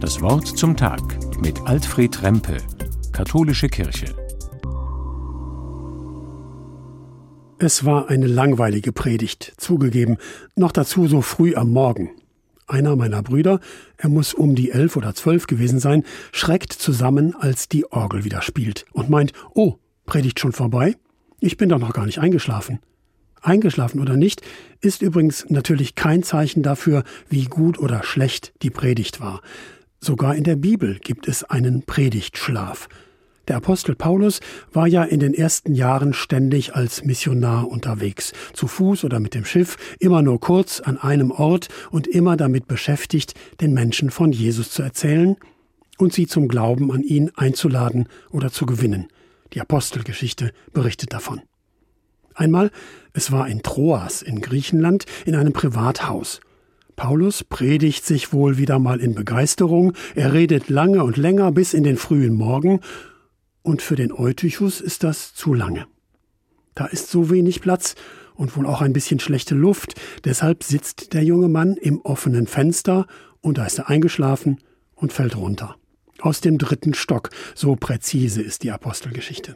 Das Wort zum Tag mit Alfred Rempe, Katholische Kirche. Es war eine langweilige Predigt, zugegeben, noch dazu so früh am Morgen. Einer meiner Brüder, er muss um die elf oder zwölf gewesen sein, schreckt zusammen, als die Orgel wieder spielt und meint, oh, Predigt schon vorbei? Ich bin doch noch gar nicht eingeschlafen. Eingeschlafen oder nicht, ist übrigens natürlich kein Zeichen dafür, wie gut oder schlecht die Predigt war. Sogar in der Bibel gibt es einen Predigtschlaf. Der Apostel Paulus war ja in den ersten Jahren ständig als Missionar unterwegs, zu Fuß oder mit dem Schiff, immer nur kurz an einem Ort und immer damit beschäftigt, den Menschen von Jesus zu erzählen und sie zum Glauben an ihn einzuladen oder zu gewinnen. Die Apostelgeschichte berichtet davon. Einmal, es war in Troas in Griechenland in einem Privathaus. Paulus predigt sich wohl wieder mal in Begeisterung, er redet lange und länger bis in den frühen Morgen, und für den Eutychus ist das zu lange. Da ist so wenig Platz und wohl auch ein bisschen schlechte Luft, deshalb sitzt der junge Mann im offenen Fenster und da ist er eingeschlafen und fällt runter. Aus dem dritten Stock, so präzise ist die Apostelgeschichte.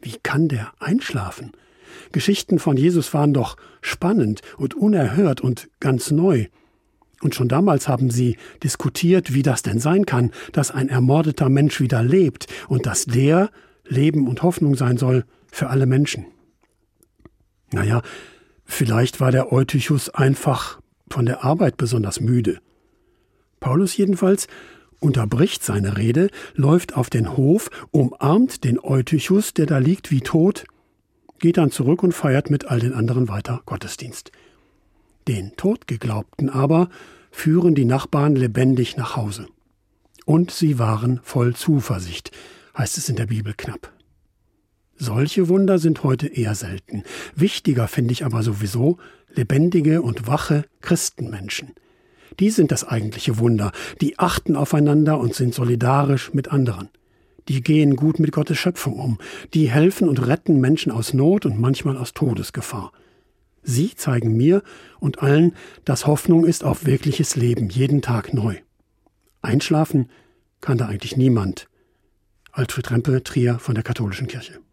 Wie kann der einschlafen? Geschichten von Jesus waren doch spannend und unerhört und ganz neu. Und schon damals haben sie diskutiert, wie das denn sein kann, dass ein ermordeter Mensch wieder lebt und dass der Leben und Hoffnung sein soll für alle Menschen. Naja, vielleicht war der Eutychus einfach von der Arbeit besonders müde. Paulus jedenfalls unterbricht seine Rede, läuft auf den Hof, umarmt den Eutychus, der da liegt wie tot, geht dann zurück und feiert mit all den anderen weiter Gottesdienst. Den Todgeglaubten aber führen die Nachbarn lebendig nach Hause. Und sie waren voll Zuversicht, heißt es in der Bibel knapp. Solche Wunder sind heute eher selten. Wichtiger finde ich aber sowieso lebendige und wache Christenmenschen. Die sind das eigentliche Wunder, die achten aufeinander und sind solidarisch mit anderen die gehen gut mit Gottes Schöpfung um, die helfen und retten Menschen aus Not und manchmal aus Todesgefahr. Sie zeigen mir und allen, dass Hoffnung ist auf wirkliches Leben, jeden Tag neu. Einschlafen kann da eigentlich niemand. Alfred Rempe, Trier von der Katholischen Kirche.